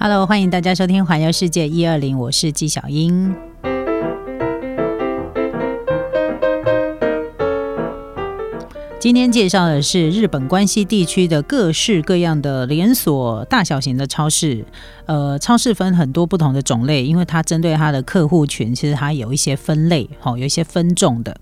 Hello，欢迎大家收听《环游世界一二零》，我是纪晓英。今天介绍的是日本关西地区的各式各样的连锁大小型的超市。呃，超市分很多不同的种类，因为它针对它的客户群，其实它有一些分类，好，有一些分众的。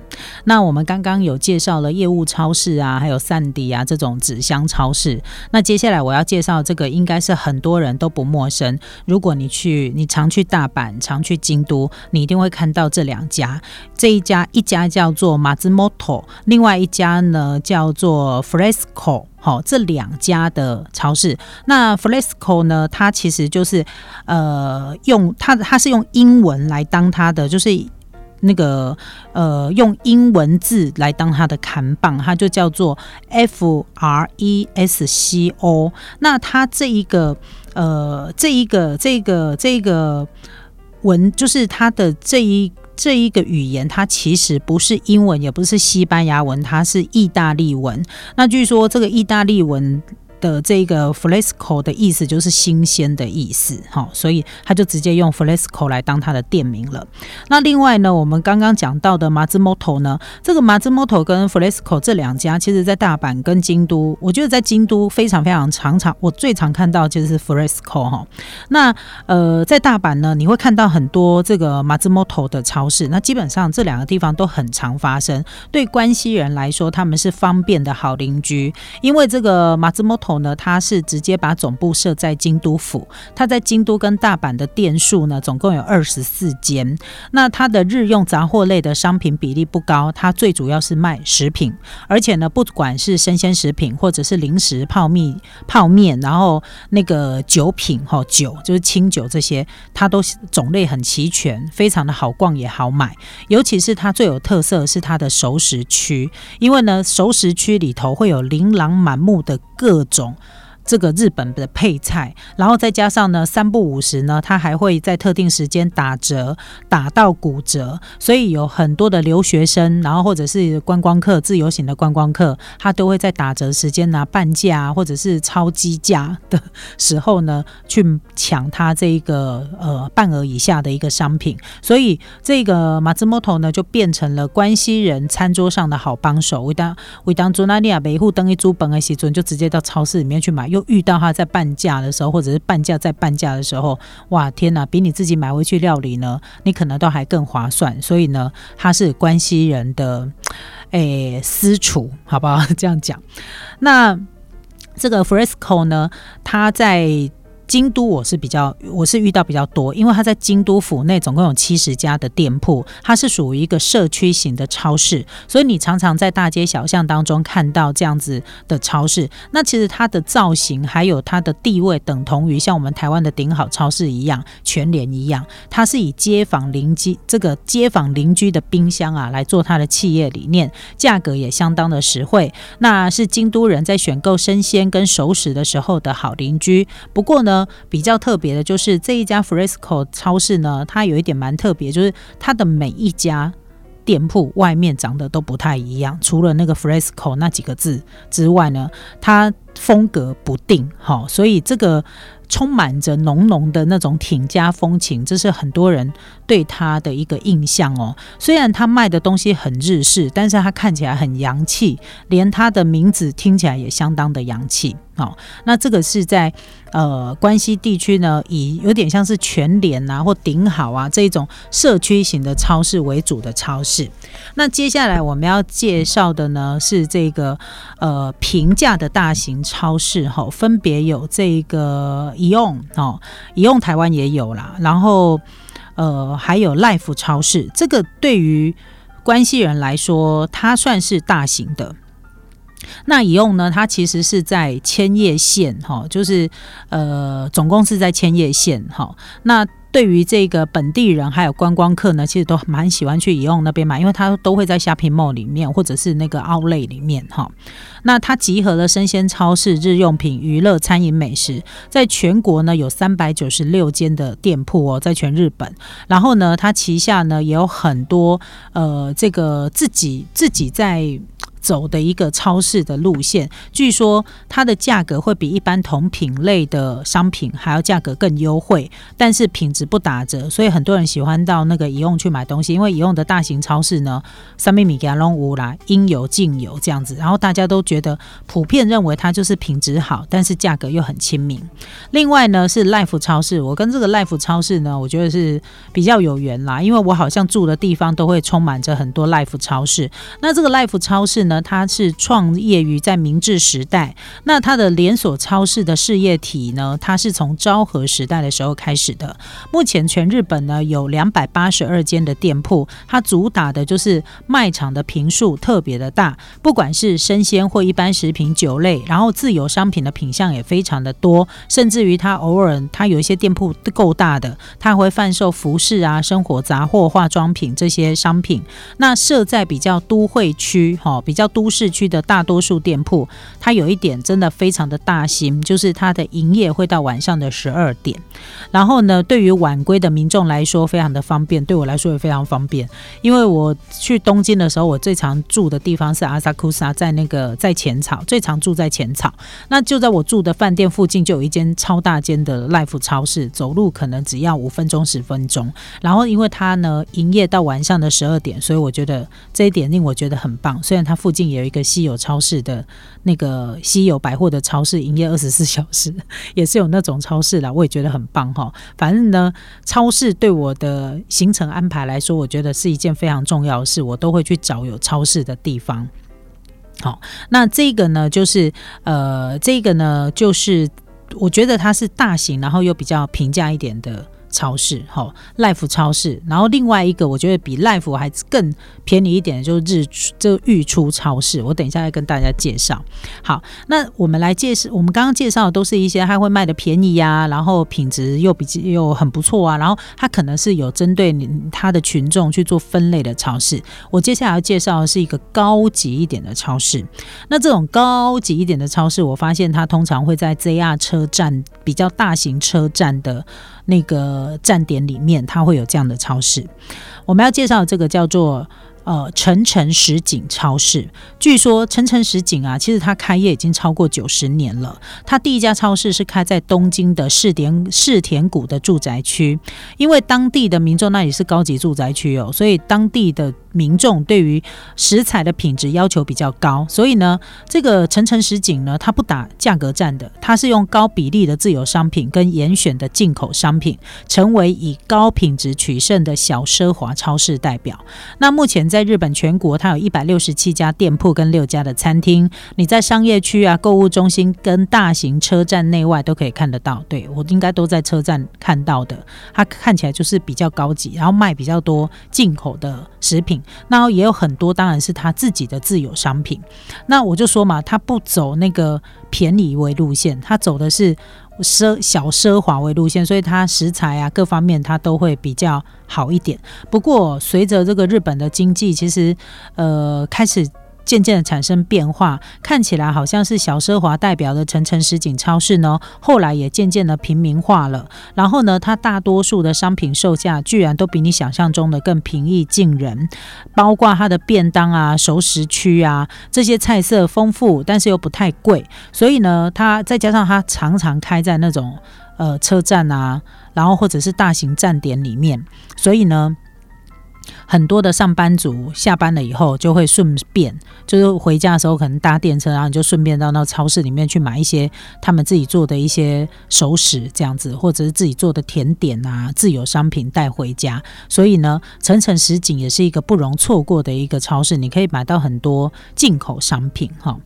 那我们刚刚有介绍了业务超市啊，还有散迪啊这种纸箱超市。那接下来我要介绍这个，应该是很多人都不陌生。如果你去，你常去大阪，常去京都，你一定会看到这两家。这一家一家叫做马兹摩托，另外一家呢叫做 Fresco。好，这两家的超市，那 Fresco 呢？它其实就是呃，用它它是用英文来当它的，就是那个呃，用英文字来当它的看棒，它就叫做 F R E S C O。那它这一个呃，这一个这个这个文，就是它的这一。这一个语言，它其实不是英文，也不是西班牙文，它是意大利文。那据说这个意大利文。的这个 Fresco 的意思就是新鲜的意思，哈，所以他就直接用 Fresco 来当他的店名了。那另外呢，我们刚刚讲到的 Mazumoto 呢，这个 Mazumoto 跟 Fresco 这两家，其实在大阪跟京都，我觉得在京都非常非常常常，我最常看到就是 Fresco 哈。那呃，在大阪呢，你会看到很多这个 Mazumoto 的超市，那基本上这两个地方都很常发生。对关西人来说，他们是方便的好邻居，因为这个 Matsuo 兹摩托。头呢，它是直接把总部设在京都府。它在京都跟大阪的店数呢，总共有二十四间。那它的日用杂货类的商品比例不高，它最主要是卖食品。而且呢，不管是生鲜食品，或者是零食、泡面、泡面，然后那个酒品哈，酒就是清酒这些，它都种类很齐全，非常的好逛也好买。尤其是它最有特色是它的熟食区，因为呢，熟食区里头会有琳琅满目的各种种。这个日本的配菜，然后再加上呢三不五十呢，它还会在特定时间打折，打到骨折。所以有很多的留学生，然后或者是观光客、自由行的观光客，他都会在打折时间拿半价啊或者是超低价的时候呢，去抢它这一个呃半额以下的一个商品。所以这个马兹莫头呢，就变成了关西人餐桌上的好帮手。为当为当朱纳利亚每户登一租本的时准，就直接到超市里面去买。又遇到他在半价的时候，或者是半价在半价的时候，哇天哪，比你自己买回去料理呢，你可能都还更划算。所以呢，他是关系人的诶私厨，好不好？这样讲。那这个 Fresco 呢，他在。京都我是比较，我是遇到比较多，因为它在京都府内总共有七十家的店铺，它是属于一个社区型的超市，所以你常常在大街小巷当中看到这样子的超市。那其实它的造型还有它的地位，等同于像我们台湾的顶好超市一样，全联一样，它是以街坊邻居这个街坊邻居的冰箱啊来做它的企业理念，价格也相当的实惠。那是京都人在选购生鲜跟熟食的时候的好邻居。不过呢。比较特别的就是这一家 Fresco 超市呢，它有一点蛮特别，就是它的每一家店铺外面长得都不太一样，除了那个 Fresco 那几个字之外呢，它风格不定，好，所以这个。充满着浓浓的那种挺家风情，这是很多人对他的一个印象哦。虽然他卖的东西很日式，但是他看起来很洋气，连他的名字听起来也相当的洋气哦。那这个是在呃关西地区呢，以有点像是全联啊或顶好啊这种社区型的超市为主的超市。那接下来我们要介绍的呢是这个呃平价的大型超市哈，分别有这个。宜用哦，宜用台湾也有啦，然后呃还有 Life 超市，这个对于关系人来说，它算是大型的。那宜用呢，它其实是在千叶县哈，就是呃总共是在千叶县哈。那对于这个本地人还有观光客呢，其实都蛮喜欢去宜用那边买，因为它都会在虾皮 mall 里面或者是那个奥类里面哈。那它集合了生鲜超市、日用品、娱乐、餐饮、美食，在全国呢有三百九十六间的店铺哦，在全日本。然后呢，它旗下呢也有很多呃，这个自己自己在。走的一个超市的路线。据说它的价格会比一般同品类的商品还要价格更优惠，但是品质不打折，所以很多人喜欢到那个宜用去买东西。因为宜用的大型超市呢，三米米给它弄无啦，应有尽有这样子，然后大家都觉得普遍认为它就是品质好，但是价格又很亲民。另外呢是 Life 超市，我跟这个 Life 超市呢，我觉得是比较有缘啦，因为我好像住的地方都会充满着很多 Life 超市。那这个 Life 超市呢，它是创业于在明治时代，那它的连锁超市的事业体呢，它是从昭和时代的时候开始的。目前全日本呢有两百八十二间的店铺，它主打的就是卖场的坪数特别的大，不管是生鲜或一般食品、酒类，然后自有商品的品相也非常的多，甚至于它偶尔它有一些店铺够大的，它会贩售服饰啊、生活杂货、化妆品这些商品。那设在比较都会区，哈，比较都市区的大多数店铺，它有一点真的非常的大型，就是它的营业会到晚上的十二点。然后呢，对于晚归的民众来说，非常的方便，对我来说也非常方便。因为我去东京的时候，我最常住的地方是阿萨库萨，在那个在浅草，最常住在浅草。那就在我住的饭店附近，就有一间超大间的 Life 超市，走路可能只要五分钟、十分钟。然后因为它呢营业到晚上的十二点，所以我觉得这一点令我觉得很棒。虽然它附近有一个稀有超市的那个稀有百货的超市，营业二十四 小时，也是有那种超市啦，我也觉得很棒哈。反正呢，超市对我的行程安排来说，我觉得是一件非常重要的事，我都会去找有超市的地方。好，那这个呢，就是呃，这个呢，就是我觉得它是大型，然后又比较平价一点的。超市，好，Life 超市，然后另外一个我觉得比 Life 还更便宜一点的，就是日出，就日出超市。我等一下再跟大家介绍。好，那我们来介绍，我们刚刚介绍的都是一些它会卖的便宜呀，然后品质又比又很不错啊，然后它可能是有针对你它的群众去做分类的超市。我接下来要介绍的是一个高级一点的超市。那这种高级一点的超市，我发现它通常会在 JR 车站比较大型车站的。那个站点里面，它会有这样的超市。我们要介绍这个叫做。呃，陈诚实景超市，据说陈诚实景啊，其实它开业已经超过九十年了。它第一家超市是开在东京的世田世田谷的住宅区，因为当地的民众那里是高级住宅区哦，所以当地的民众对于食材的品质要求比较高。所以呢，这个陈诚实景呢，它不打价格战的，它是用高比例的自有商品跟严选的进口商品，成为以高品质取胜的小奢华超市代表。那目前在日本全国，它有一百六十七家店铺跟六家的餐厅。你在商业区啊、购物中心跟大型车站内外都可以看得到。对我应该都在车站看到的。它看起来就是比较高级，然后卖比较多进口的食品。那也有很多，当然是他自己的自有商品。那我就说嘛，他不走那个便宜为路线，他走的是。奢小奢华为路线，所以他食材啊各方面他都会比较好一点。不过随着这个日本的经济其实呃开始。渐渐的产生变化，看起来好像是小奢华代表的城城实景超市呢，后来也渐渐的平民化了。然后呢，它大多数的商品售价居然都比你想象中的更平易近人，包括它的便当啊、熟食区啊，这些菜色丰富，但是又不太贵。所以呢，它再加上它常常开在那种呃车站啊，然后或者是大型站点里面，所以呢。很多的上班族下班了以后，就会顺便就是回家的时候，可能搭电车，然后你就顺便到那超市里面去买一些他们自己做的一些熟食，这样子，或者是自己做的甜点啊，自有商品带回家。所以呢，层层实景也是一个不容错过的一个超市，你可以买到很多进口商品哈。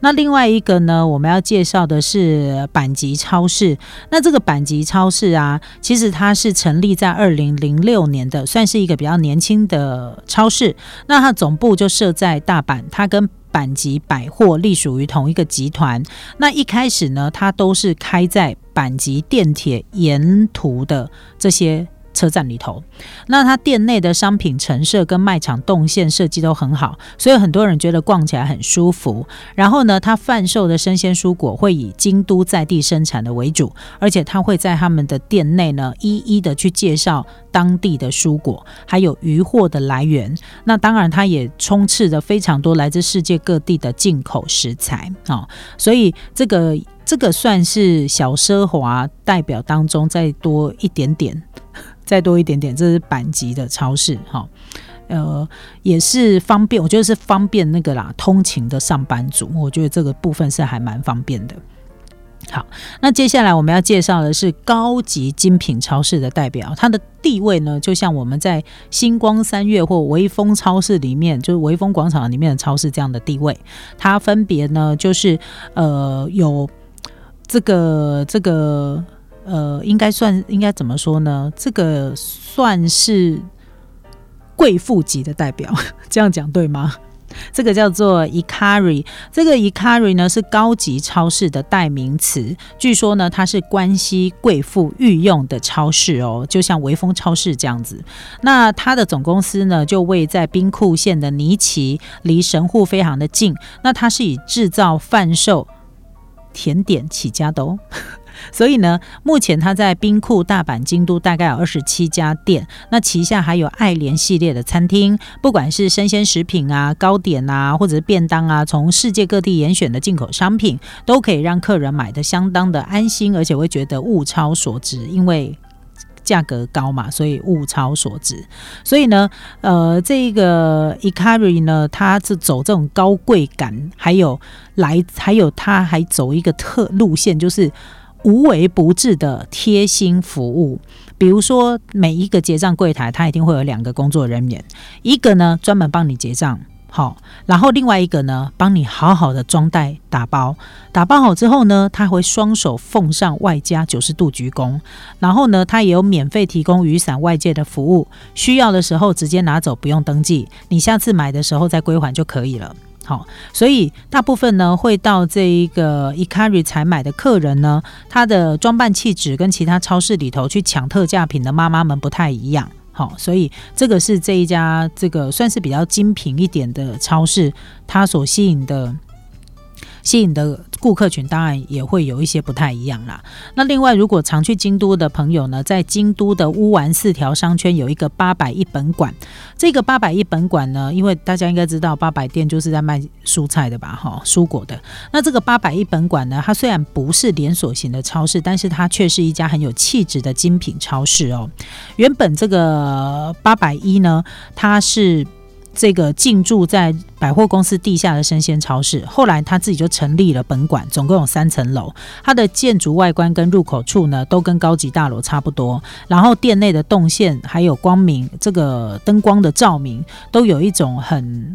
那另外一个呢，我们要介绍的是板吉超市。那这个板吉超市啊，其实它是成立在二零零六年的，算是一个比较年轻。的超市，那它总部就设在大阪，它跟阪急百货隶属于同一个集团。那一开始呢，它都是开在阪急电铁沿途的这些车站里头。那它店内的商品陈设跟卖场动线设计都很好，所以很多人觉得逛起来很舒服。然后呢，它贩售的生鲜蔬果会以京都在地生产的为主，而且它会在他们的店内呢一一的去介绍当地的蔬果，还有渔货的来源。那当然，它也充斥着非常多来自世界各地的进口食材啊，所以这个。这个算是小奢华代表当中再多一点点，再多一点点，这是板级的超市哈，呃，也是方便，我觉得是方便那个啦，通勤的上班族，我觉得这个部分是还蛮方便的。好，那接下来我们要介绍的是高级精品超市的代表，它的地位呢，就像我们在星光三月或微风超市里面，就是微风广场里面的超市这样的地位，它分别呢就是呃有。这个这个呃，应该算应该怎么说呢？这个算是贵妇级的代表，这样讲对吗？这个叫做 Ikari，这个 Ikari 呢是高级超市的代名词。据说呢，它是关西贵妇御用的超市哦，就像微风超市这样子。那它的总公司呢，就位在兵库县的尼奇，离神户非常的近。那它是以制造贩售。甜点起家的哦，所以呢，目前他在冰库、大阪、京都大概有二十七家店，那旗下还有爱莲系列的餐厅，不管是生鲜食品啊、糕点啊，或者是便当啊，从世界各地严选的进口商品，都可以让客人买的相当的安心，而且会觉得物超所值，因为。价格高嘛，所以物超所值。所以呢，呃，这个 e c a r y 呢，它是走这种高贵感，还有来，还有它还走一个特路线，就是无微不至的贴心服务。比如说，每一个结账柜台，它一定会有两个工作人员，一个呢专门帮你结账。好，然后另外一个呢，帮你好好的装袋打包，打包好之后呢，他会双手奉上外加九十度鞠躬，然后呢，他也有免费提供雨伞外借的服务，需要的时候直接拿走，不用登记，你下次买的时候再归还就可以了。好，所以大部分呢会到这一个 Ikari 采买的客人呢，他的装扮气质跟其他超市里头去抢特价品的妈妈们不太一样。好，所以这个是这一家这个算是比较精品一点的超市，它所吸引的。吸引的顾客群当然也会有一些不太一样啦。那另外，如果常去京都的朋友呢，在京都的乌丸四条商圈有一个八百一本馆。这个八百一本馆呢，因为大家应该知道八百店就是在卖蔬菜的吧，哈，蔬果的。那这个八百一本馆呢，它虽然不是连锁型的超市，但是它却是一家很有气质的精品超市哦。原本这个八百一呢，它是。这个进驻在百货公司地下的生鲜超市，后来他自己就成立了本馆，总共有三层楼。它的建筑外观跟入口处呢，都跟高级大楼差不多。然后店内的动线还有光明，这个灯光的照明，都有一种很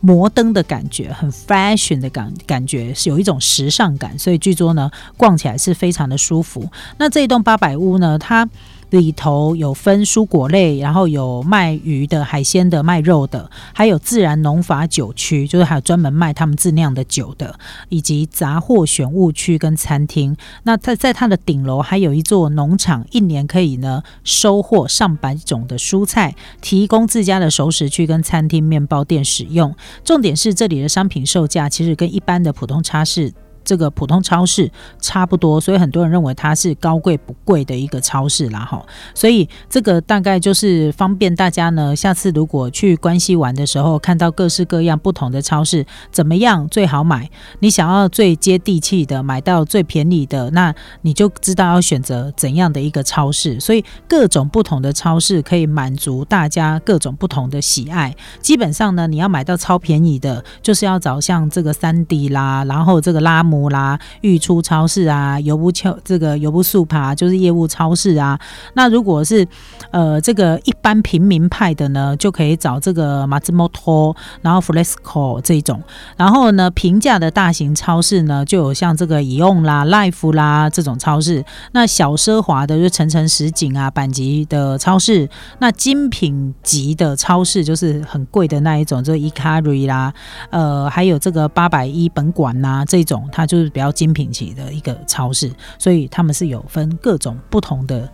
摩登的感觉，很 fashion 的感感觉，是有一种时尚感。所以据说呢，逛起来是非常的舒服。那这一栋八百屋呢，它。里头有分蔬果类，然后有卖鱼的、海鲜的、卖肉的，还有自然农法酒区，就是还有专门卖他们自酿的酒的，以及杂货选物区跟餐厅。那在在它的顶楼还有一座农场，一年可以呢收获上百种的蔬菜，提供自家的熟食区跟餐厅、面包店使用。重点是这里的商品售价其实跟一般的普通超市。这个普通超市差不多，所以很多人认为它是高贵不贵的一个超市啦，哈。所以这个大概就是方便大家呢，下次如果去关西玩的时候，看到各式各样不同的超市，怎么样最好买？你想要最接地气的，买到最便宜的，那你就知道要选择怎样的一个超市。所以各种不同的超市可以满足大家各种不同的喜爱。基本上呢，你要买到超便宜的，就是要找像这个三 D 啦，然后这个拉姆。啦，预出超市啊，油不超这个油不素爬就是业务超市啊。那如果是呃这个一般平民派的呢，就可以找这个马自摩托，然后 Fresco 这种。然后呢，平价的大型超市呢，就有像这个以用啦、Life 啦这种超市。那小奢华的就层层实景啊、板级的超市。那精品级的超市就是很贵的那一种，就 Ecari 啦，呃，还有这个八百一本馆呐这种，它。就是比较精品级的一个超市，所以他们是有分各种不同的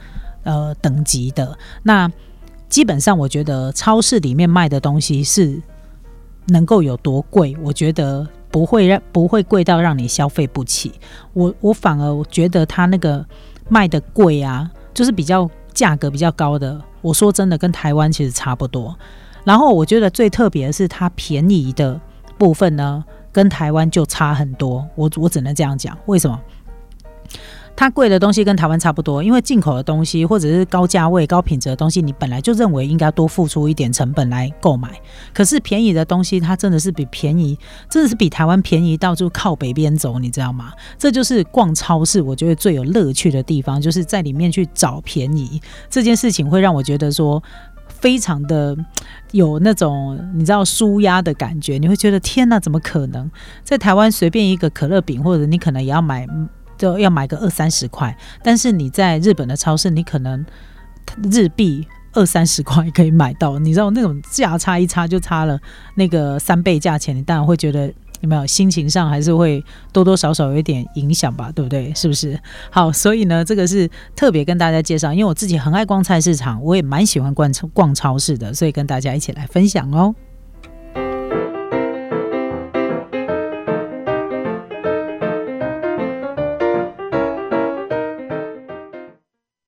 呃等级的。那基本上，我觉得超市里面卖的东西是能够有多贵，我觉得不会让不会贵到让你消费不起。我我反而觉得它那个卖的贵啊，就是比较价格比较高的。我说真的，跟台湾其实差不多。然后我觉得最特别的是它便宜的部分呢，跟台湾就差很多。我我只能这样讲，为什么？它贵的东西跟台湾差不多，因为进口的东西或者是高价位、高品质的东西，你本来就认为应该多付出一点成本来购买。可是便宜的东西，它真的是比便宜，真的是比台湾便宜到就靠北边走，你知道吗？这就是逛超市，我觉得最有乐趣的地方，就是在里面去找便宜这件事情，会让我觉得说非常的有那种你知道舒压的感觉。你会觉得天哪，怎么可能在台湾随便一个可乐饼，或者你可能也要买。就要买个二三十块，但是你在日本的超市，你可能日币二三十块可以买到，你知道那种价差一差就差了那个三倍价钱，你当然会觉得有没有心情上还是会多多少少有一点影响吧，对不对？是不是？好，所以呢，这个是特别跟大家介绍，因为我自己很爱逛菜市场，我也蛮喜欢逛逛超市的，所以跟大家一起来分享哦。